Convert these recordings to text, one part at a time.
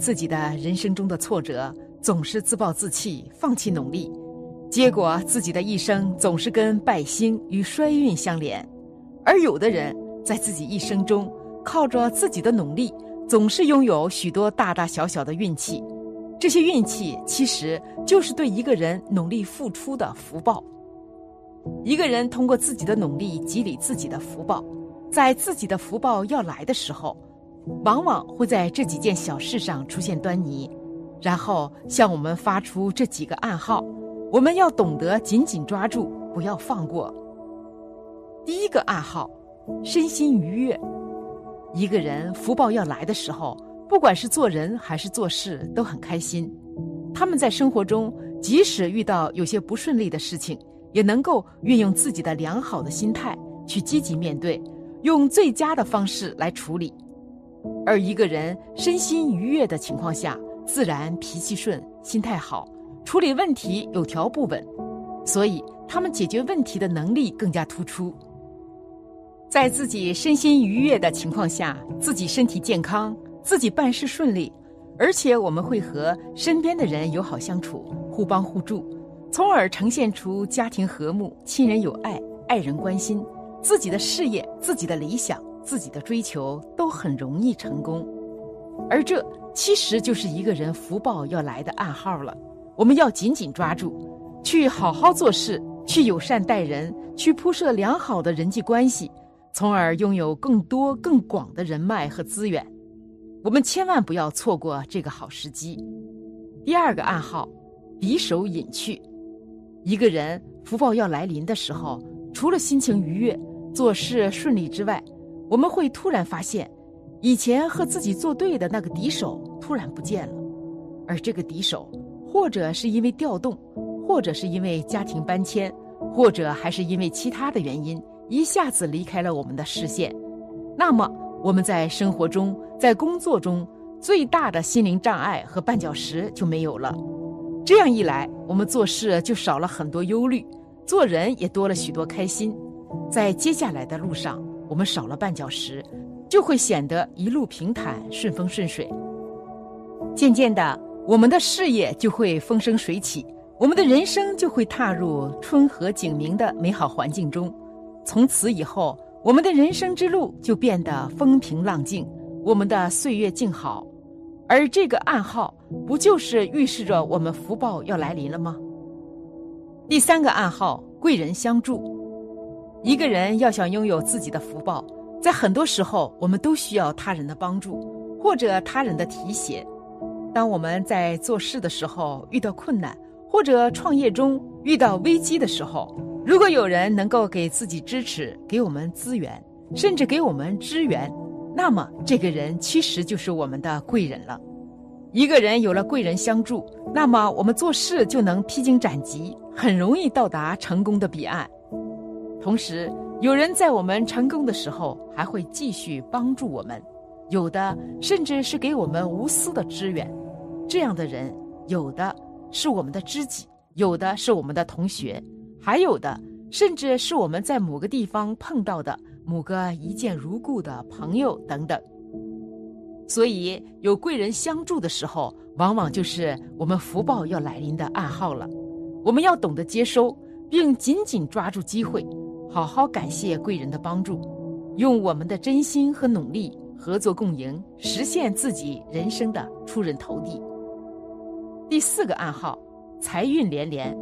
自己的人生中的挫折，总是自暴自弃，放弃努力，结果自己的一生总是跟败兴与衰运相连。而有的人在自己一生中，靠着自己的努力，总是拥有许多大大小小的运气。这些运气其实就是对一个人努力付出的福报。一个人通过自己的努力积累自己的福报，在自己的福报要来的时候。往往会在这几件小事上出现端倪，然后向我们发出这几个暗号，我们要懂得紧紧抓住，不要放过。第一个暗号，身心愉悦。一个人福报要来的时候，不管是做人还是做事，都很开心。他们在生活中，即使遇到有些不顺利的事情，也能够运用自己的良好的心态去积极面对，用最佳的方式来处理。而一个人身心愉悦的情况下，自然脾气顺、心态好，处理问题有条不紊，所以他们解决问题的能力更加突出。在自己身心愉悦的情况下，自己身体健康，自己办事顺利，而且我们会和身边的人友好相处，互帮互助，从而呈现出家庭和睦、亲人有爱、爱人关心，自己的事业、自己的理想。自己的追求都很容易成功，而这其实就是一个人福报要来的暗号了。我们要紧紧抓住，去好好做事，去友善待人，去铺设良好的人际关系，从而拥有更多更广的人脉和资源。我们千万不要错过这个好时机。第二个暗号，匕首隐去。一个人福报要来临的时候，除了心情愉悦、做事顺利之外，我们会突然发现，以前和自己作对的那个敌手突然不见了，而这个敌手，或者是因为调动，或者是因为家庭搬迁，或者还是因为其他的原因，一下子离开了我们的视线。那么，我们在生活中、在工作中最大的心灵障碍和绊脚石就没有了。这样一来，我们做事就少了很多忧虑，做人也多了许多开心。在接下来的路上。我们少了绊脚石，就会显得一路平坦、顺风顺水。渐渐的，我们的事业就会风生水起，我们的人生就会踏入春和景明的美好环境中。从此以后，我们的人生之路就变得风平浪静，我们的岁月静好。而这个暗号，不就是预示着我们福报要来临了吗？第三个暗号：贵人相助。一个人要想拥有自己的福报，在很多时候，我们都需要他人的帮助，或者他人的提携。当我们在做事的时候遇到困难，或者创业中遇到危机的时候，如果有人能够给自己支持，给我们资源，甚至给我们支援，那么这个人其实就是我们的贵人了。一个人有了贵人相助，那么我们做事就能披荆斩棘，很容易到达成功的彼岸。同时，有人在我们成功的时候还会继续帮助我们，有的甚至是给我们无私的支援。这样的人，有的是我们的知己，有的是我们的同学，还有的甚至是我们在某个地方碰到的某个一见如故的朋友等等。所以，有贵人相助的时候，往往就是我们福报要来临的暗号了。我们要懂得接收，并紧紧抓住机会。好好感谢贵人的帮助，用我们的真心和努力合作共赢，实现自己人生的出人头地。第四个暗号，财运连连。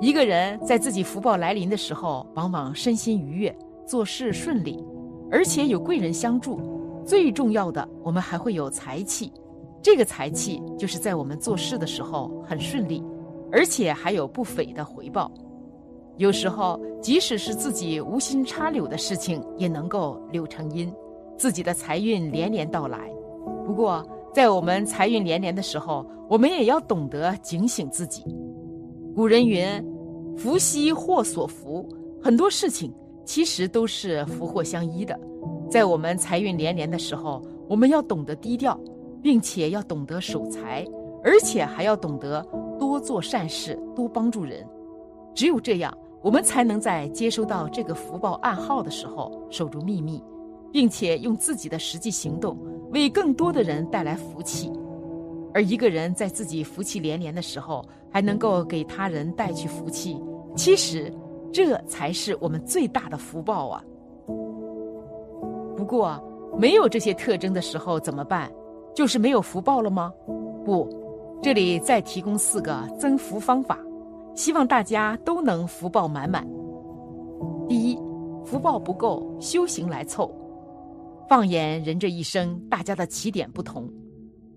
一个人在自己福报来临的时候，往往身心愉悦，做事顺利，而且有贵人相助。最重要的，我们还会有财气。这个财气就是在我们做事的时候很顺利，而且还有不菲的回报。有时候，即使是自己无心插柳的事情，也能够柳成荫，自己的财运连连到来。不过，在我们财运连连的时候，我们也要懂得警醒自己。古人云：“福兮祸所伏。”很多事情其实都是福祸相依的。在我们财运连连的时候，我们要懂得低调，并且要懂得守财，而且还要懂得多做善事，多帮助人。只有这样。我们才能在接收到这个福报暗号的时候守住秘密，并且用自己的实际行动为更多的人带来福气。而一个人在自己福气连连的时候，还能够给他人带去福气，其实这才是我们最大的福报啊！不过，没有这些特征的时候怎么办？就是没有福报了吗？不，这里再提供四个增福方法。希望大家都能福报满满。第一，福报不够，修行来凑。放眼人这一生，大家的起点不同，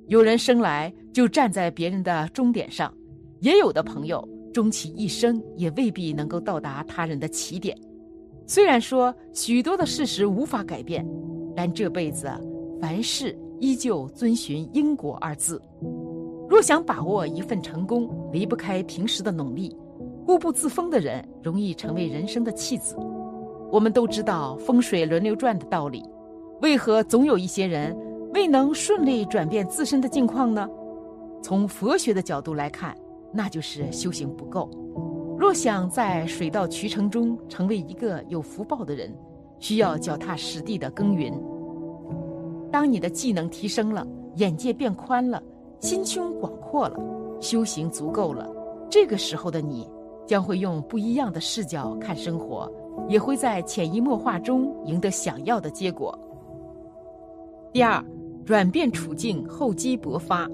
有人生来就站在别人的终点上，也有的朋友终其一生也未必能够到达他人的起点。虽然说许多的事实无法改变，但这辈子凡事依旧遵循因果二字。若想把握一份成功，离不开平时的努力。固步自封的人容易成为人生的弃子。我们都知道风水轮流转的道理，为何总有一些人未能顺利转变自身的境况呢？从佛学的角度来看，那就是修行不够。若想在水到渠成中成为一个有福报的人，需要脚踏实地的耕耘。当你的技能提升了，眼界变宽了。心胸广阔了，修行足够了，这个时候的你将会用不一样的视角看生活，也会在潜移默化中赢得想要的结果。第二，转变处境，厚积薄发。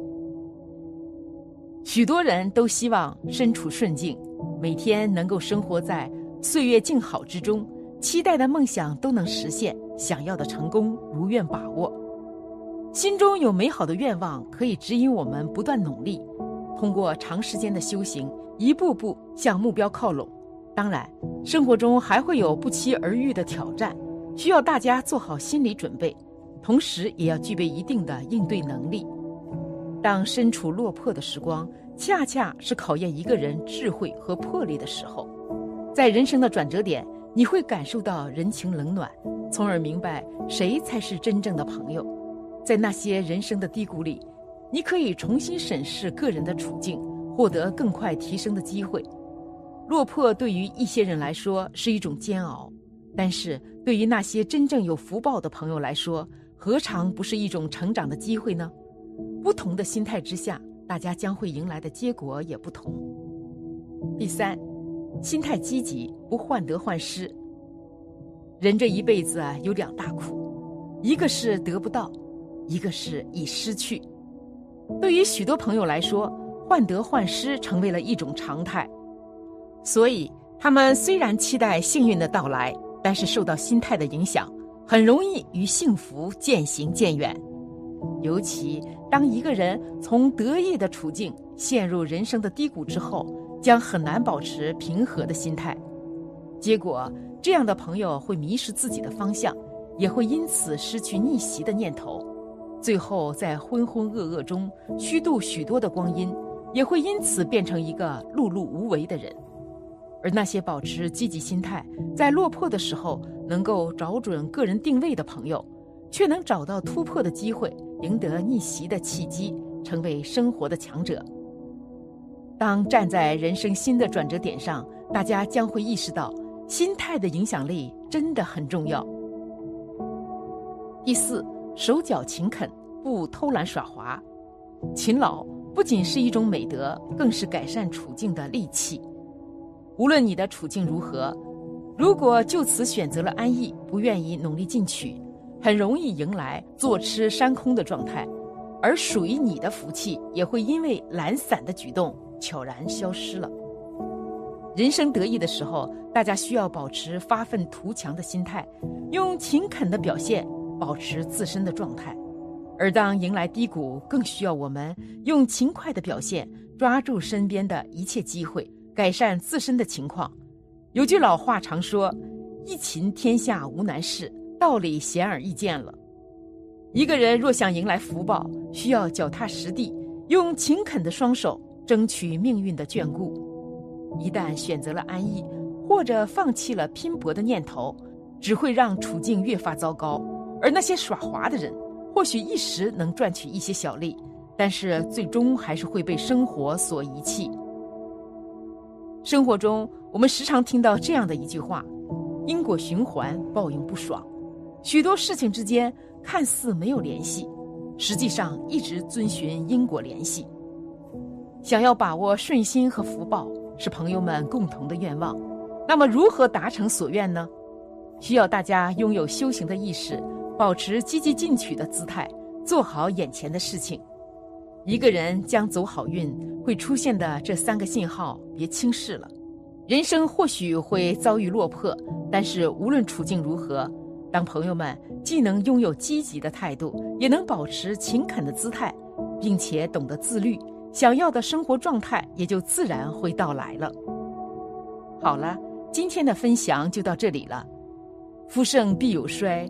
许多人都希望身处顺境，每天能够生活在岁月静好之中，期待的梦想都能实现，想要的成功如愿把握。心中有美好的愿望，可以指引我们不断努力，通过长时间的修行，一步步向目标靠拢。当然，生活中还会有不期而遇的挑战，需要大家做好心理准备，同时也要具备一定的应对能力。当身处落魄的时光，恰恰是考验一个人智慧和魄力的时候。在人生的转折点，你会感受到人情冷暖，从而明白谁才是真正的朋友。在那些人生的低谷里，你可以重新审视个人的处境，获得更快提升的机会。落魄对于一些人来说是一种煎熬，但是对于那些真正有福报的朋友来说，何尝不是一种成长的机会呢？不同的心态之下，大家将会迎来的结果也不同。第三，心态积极，不患得患失。人这一辈子啊，有两大苦，一个是得不到。一个是已失去，对于许多朋友来说，患得患失成为了一种常态，所以他们虽然期待幸运的到来，但是受到心态的影响，很容易与幸福渐行渐远。尤其当一个人从得意的处境陷入人生的低谷之后，将很难保持平和的心态，结果这样的朋友会迷失自己的方向，也会因此失去逆袭的念头。最后，在浑浑噩噩中虚度许多的光阴，也会因此变成一个碌碌无为的人。而那些保持积极心态，在落魄的时候能够找准个人定位的朋友，却能找到突破的机会，赢得逆袭的契机，成为生活的强者。当站在人生新的转折点上，大家将会意识到，心态的影响力真的很重要。第四。手脚勤恳，不偷懒耍滑。勤劳不仅是一种美德，更是改善处境的利器。无论你的处境如何，如果就此选择了安逸，不愿意努力进取，很容易迎来坐吃山空的状态，而属于你的福气也会因为懒散的举动悄然消失了。人生得意的时候，大家需要保持发愤图强的心态，用勤恳的表现。保持自身的状态，而当迎来低谷，更需要我们用勤快的表现，抓住身边的一切机会，改善自身的情况。有句老话常说：“一勤天下无难事。”道理显而易见了。一个人若想迎来福报，需要脚踏实地，用勤恳的双手争取命运的眷顾。一旦选择了安逸，或者放弃了拼搏的念头，只会让处境越发糟糕。而那些耍滑的人，或许一时能赚取一些小利，但是最终还是会被生活所遗弃。生活中，我们时常听到这样的一句话：“因果循环，报应不爽。”许多事情之间看似没有联系，实际上一直遵循因果联系。想要把握顺心和福报，是朋友们共同的愿望。那么，如何达成所愿呢？需要大家拥有修行的意识，保持积极进取的姿态，做好眼前的事情。一个人将走好运，会出现的这三个信号，别轻视了。人生或许会遭遇落魄，但是无论处境如何。当朋友们既能拥有积极的态度，也能保持勤恳的姿态，并且懂得自律，想要的生活状态也就自然会到来了。好了，今天的分享就到这里了。夫盛必有衰，